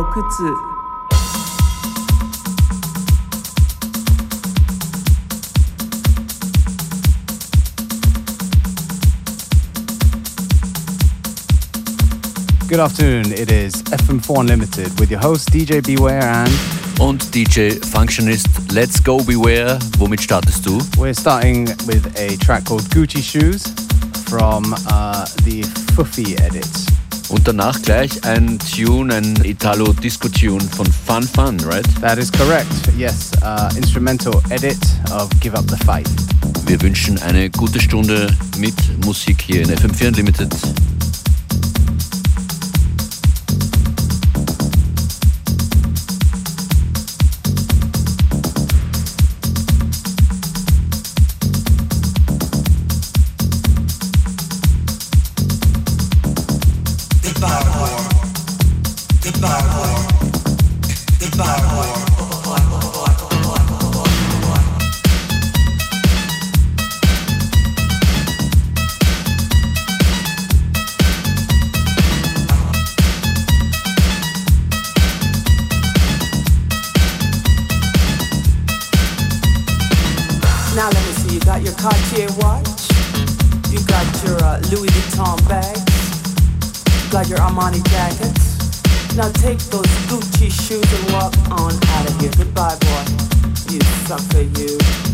お靴 Good afternoon. It is FM4 Unlimited with your host DJ Beware and und DJ Functionist. Let's go Beware. Womit startest du? We're starting with a track called Gucci Shoes from uh, the Fuffy edit. Und danach gleich ein Tune, ein Italo-Disco-Tune von Fun Fun, right? That is correct. Yes, uh, instrumental edit of Give Up the Fight. Wir wünschen eine gute Stunde mit Musik hier in FM4 Unlimited. Goodbye, boy. You sucker, you.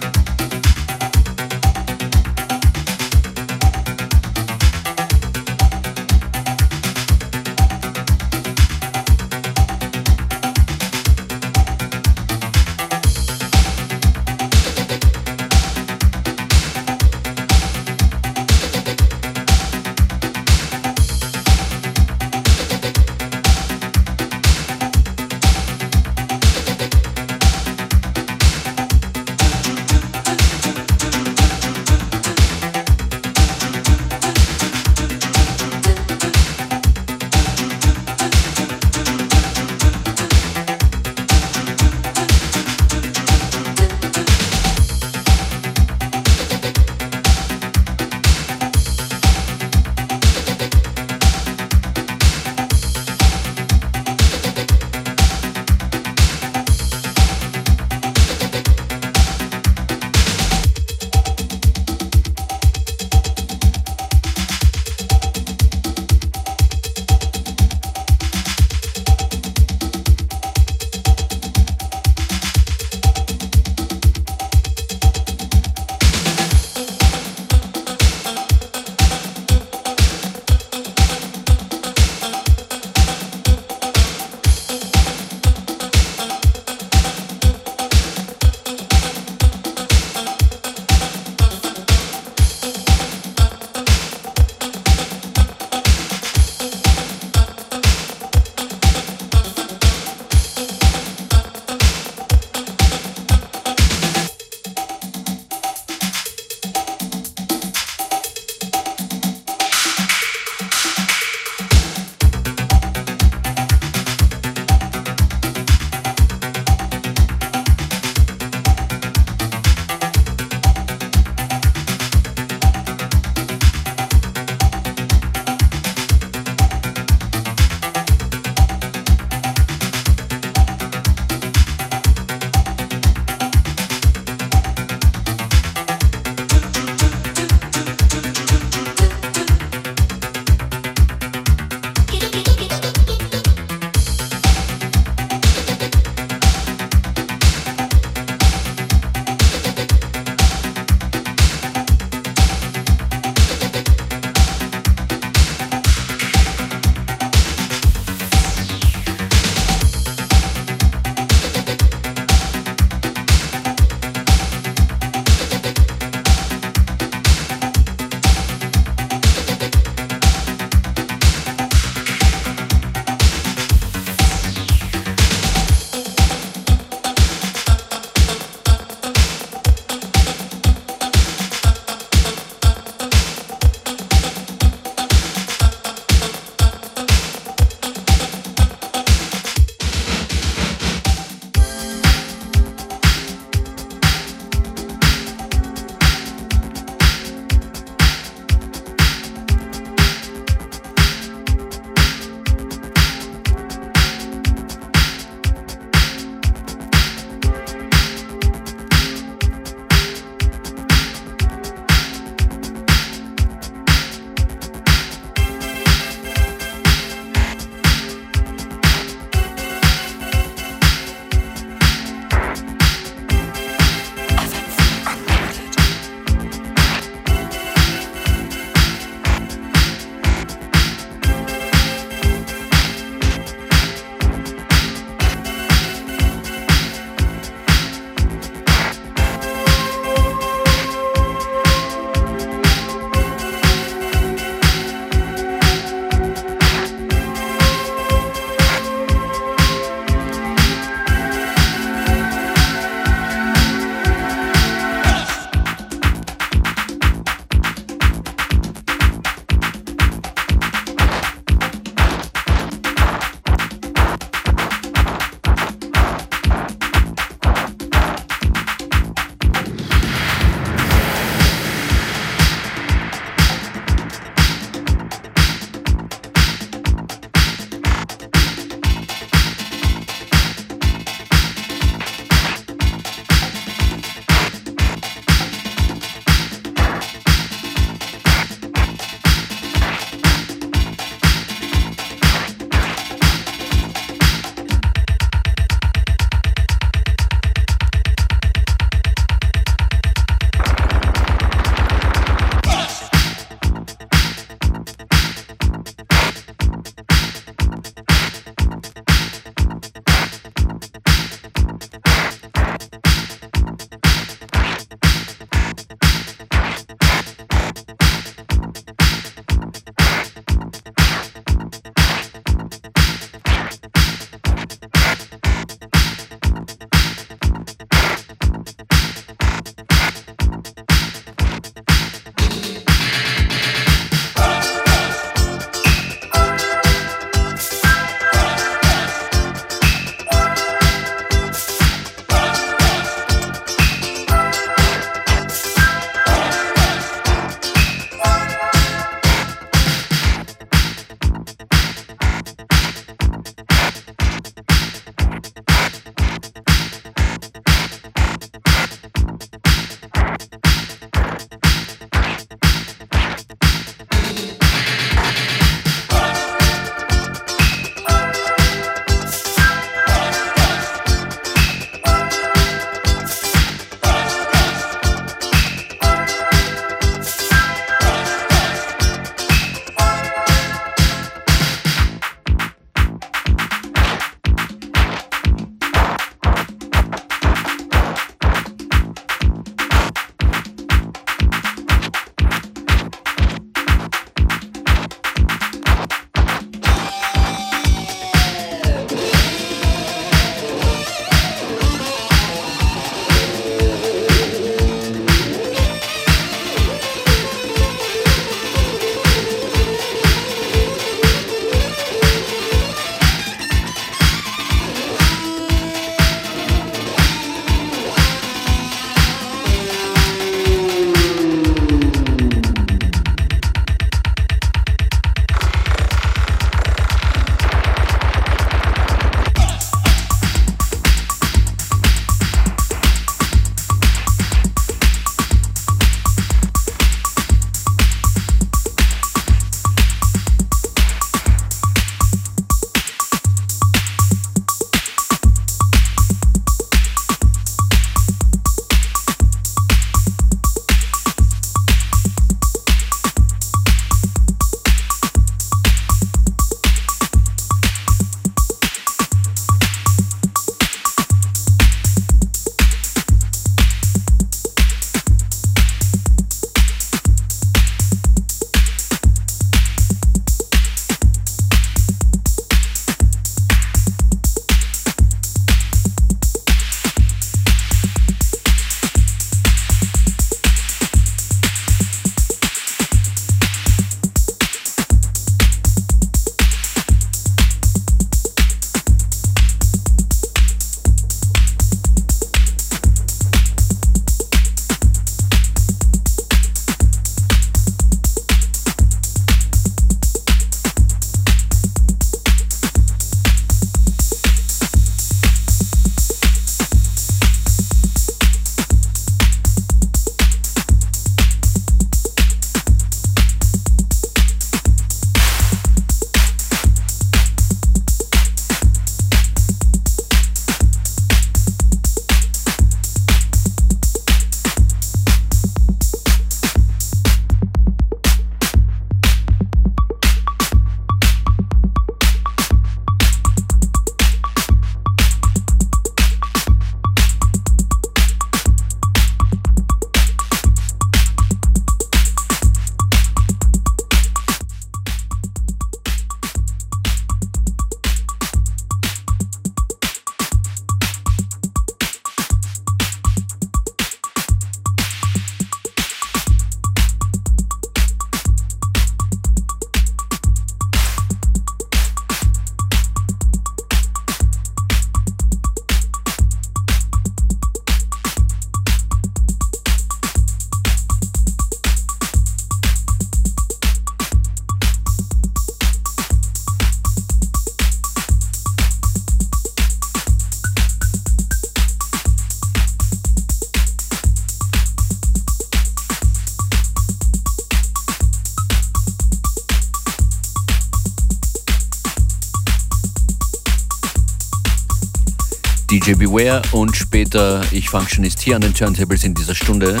Beware und später ich Functionist hier an den Turntables in dieser Stunde.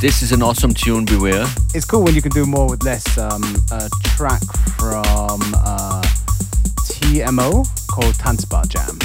This is an awesome tune, Beware. It's cool when you can do more with less. Um, a track from uh, TMO called Tanzbar Jam.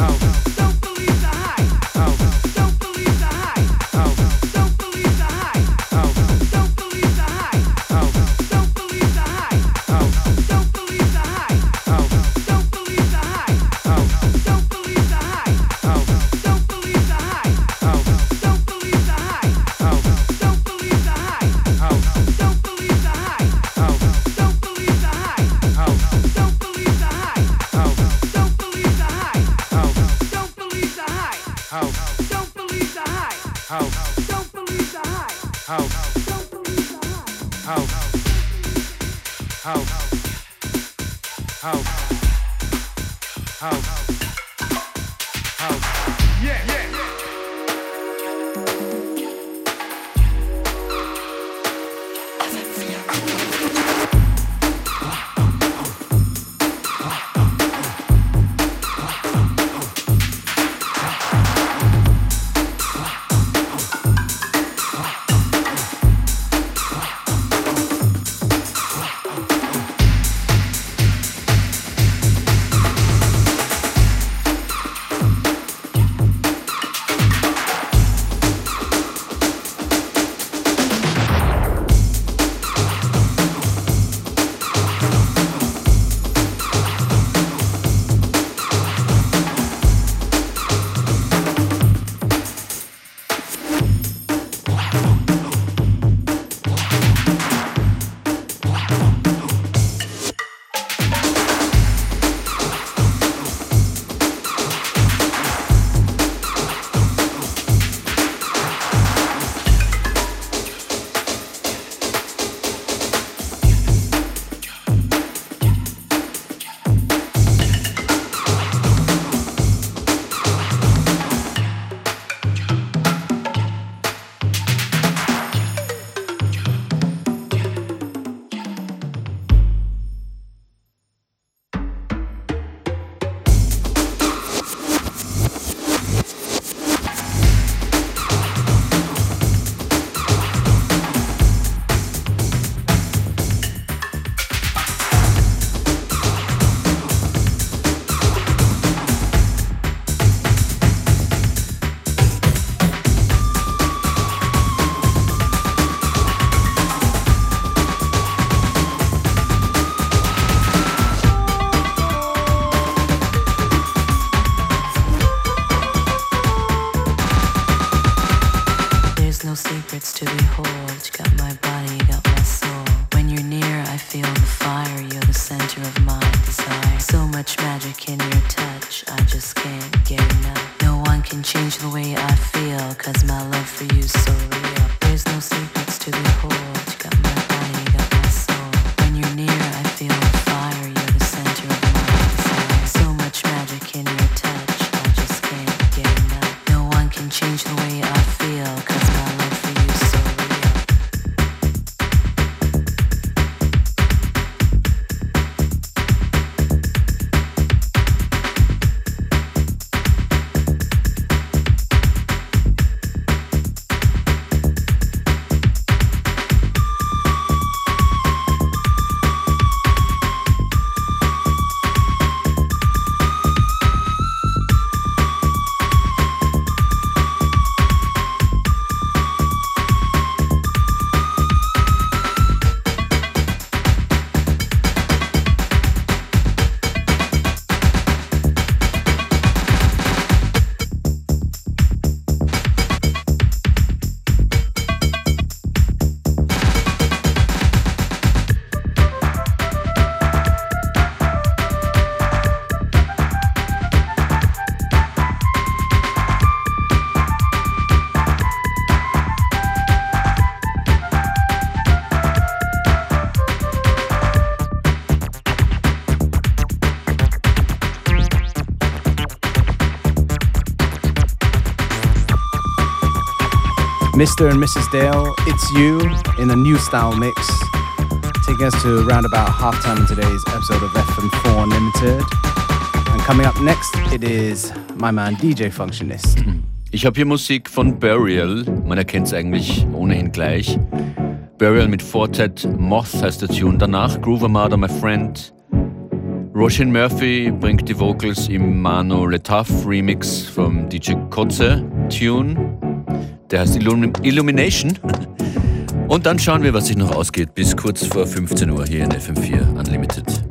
house. Mr. and Mrs. Dale, it's you in a new style mix, taking us to around about halftime in today's episode of FM4 Unlimited. And coming up next, it is my man DJ Functionist. Ich habe hier Musik von Burial, man erkennt es eigentlich ohnehin gleich. Burial mit Fortet, Moth heißt der Tune. Danach Groove Armada, My Friend. Roshan Murphy bringt die Vocals im Mano Letaf Remix vom DJ Kotze Tune. Der heißt Illum Illumination. Und dann schauen wir, was sich noch ausgeht bis kurz vor 15 Uhr hier in FM4 Unlimited.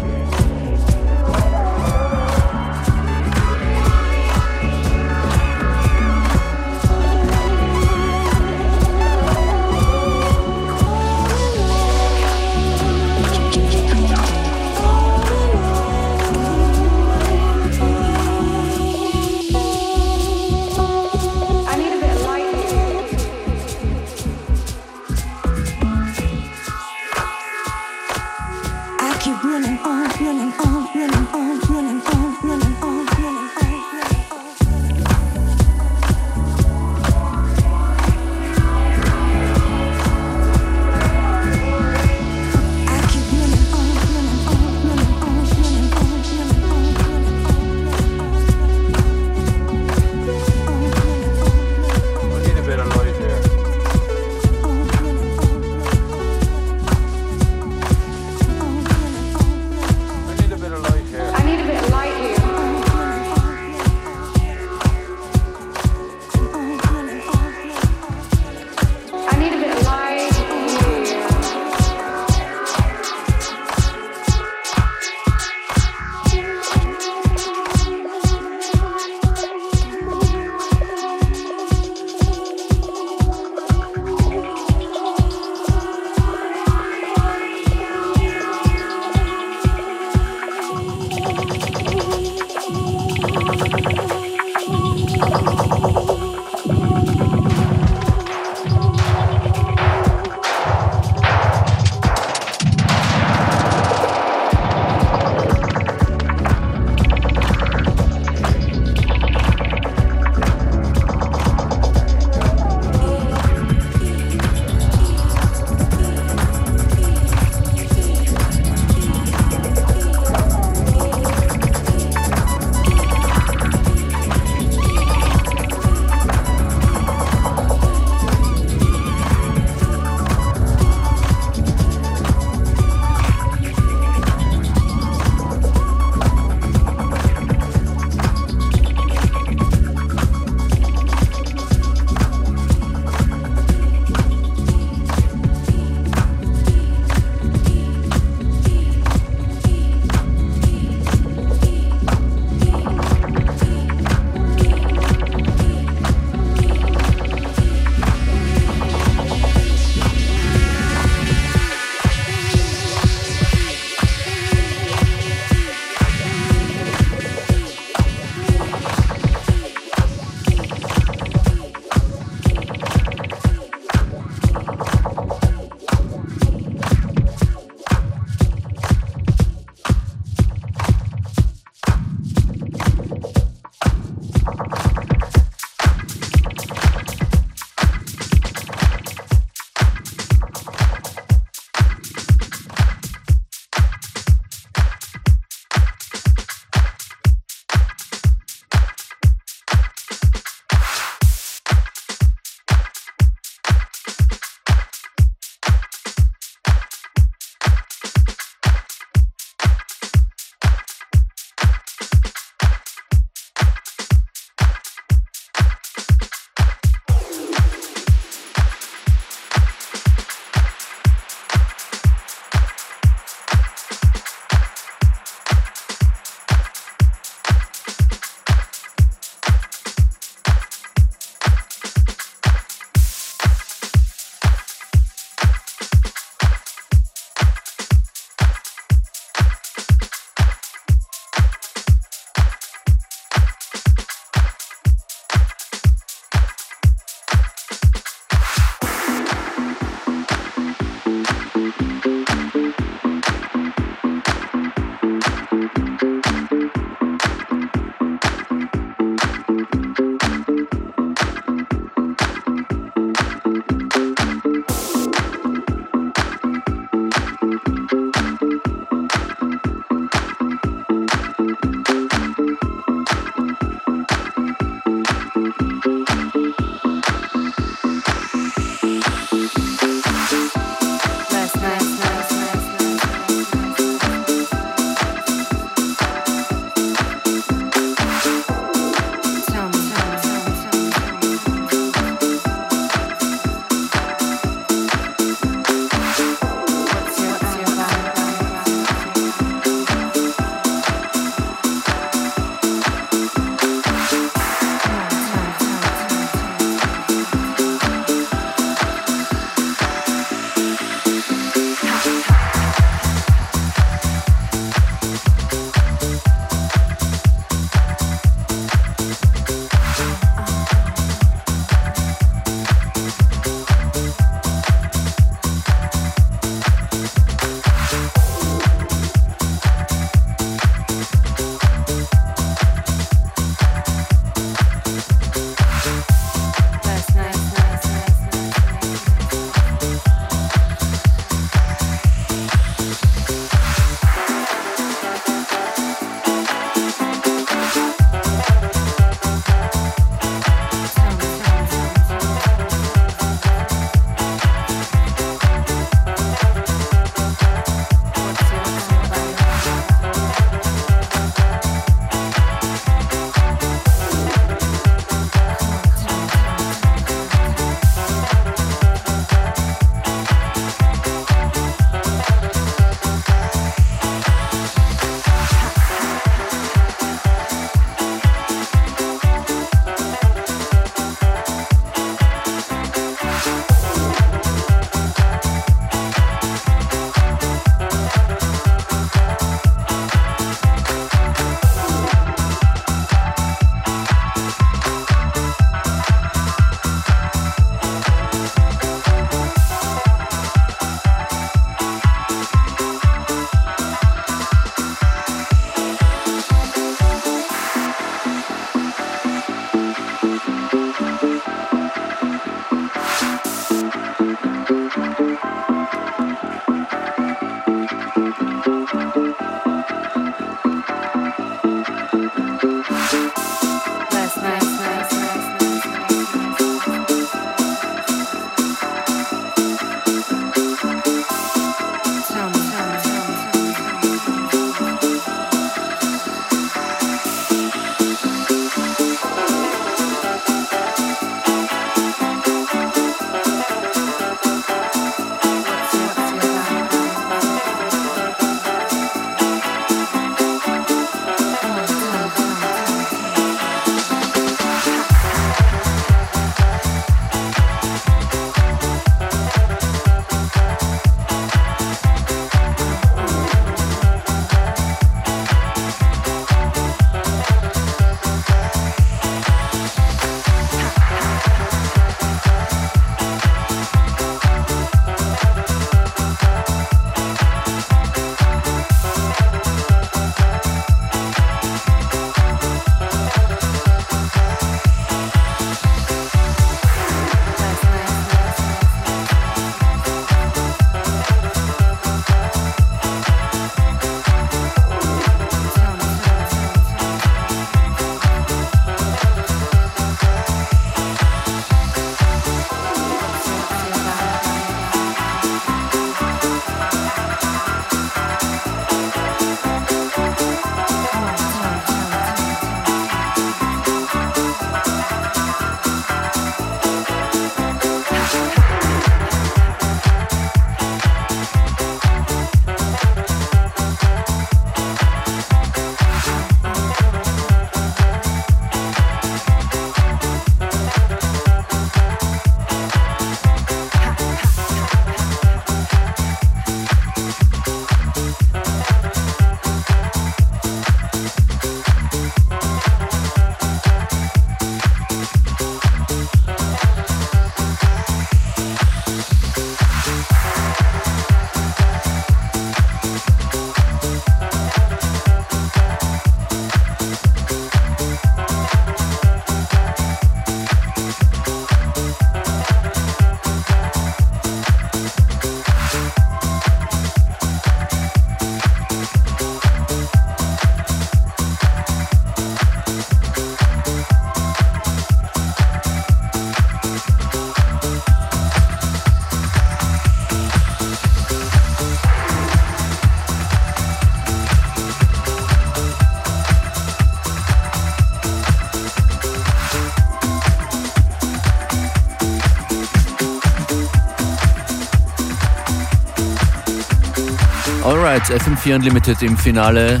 Alright, FM4 Unlimited im Finale.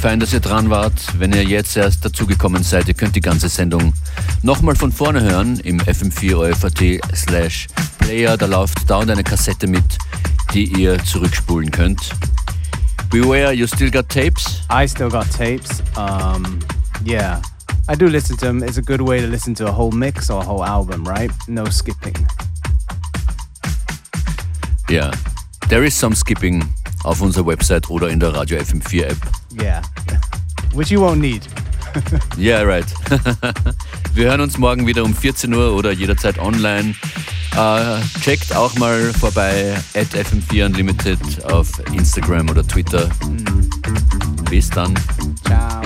Fein, dass ihr dran wart. Wenn ihr jetzt erst dazugekommen seid, ihr könnt die ganze Sendung nochmal von vorne hören im FM4 OFAT slash Player. Da läuft dauernd eine Kassette mit, die ihr zurückspulen könnt. Beware, you still got tapes? I still got tapes. Um, yeah. I do listen to them. It's a good way to listen to a whole mix or a whole album, right? No skipping. Yeah. There is some skipping auf unserer Website oder in der Radio FM4 App. Yeah. Which you won't need. Yeah, right. Wir hören uns morgen wieder um 14 Uhr oder jederzeit online. Uh, checkt auch mal vorbei at FM4 Unlimited auf Instagram oder Twitter. Bis dann. Ciao.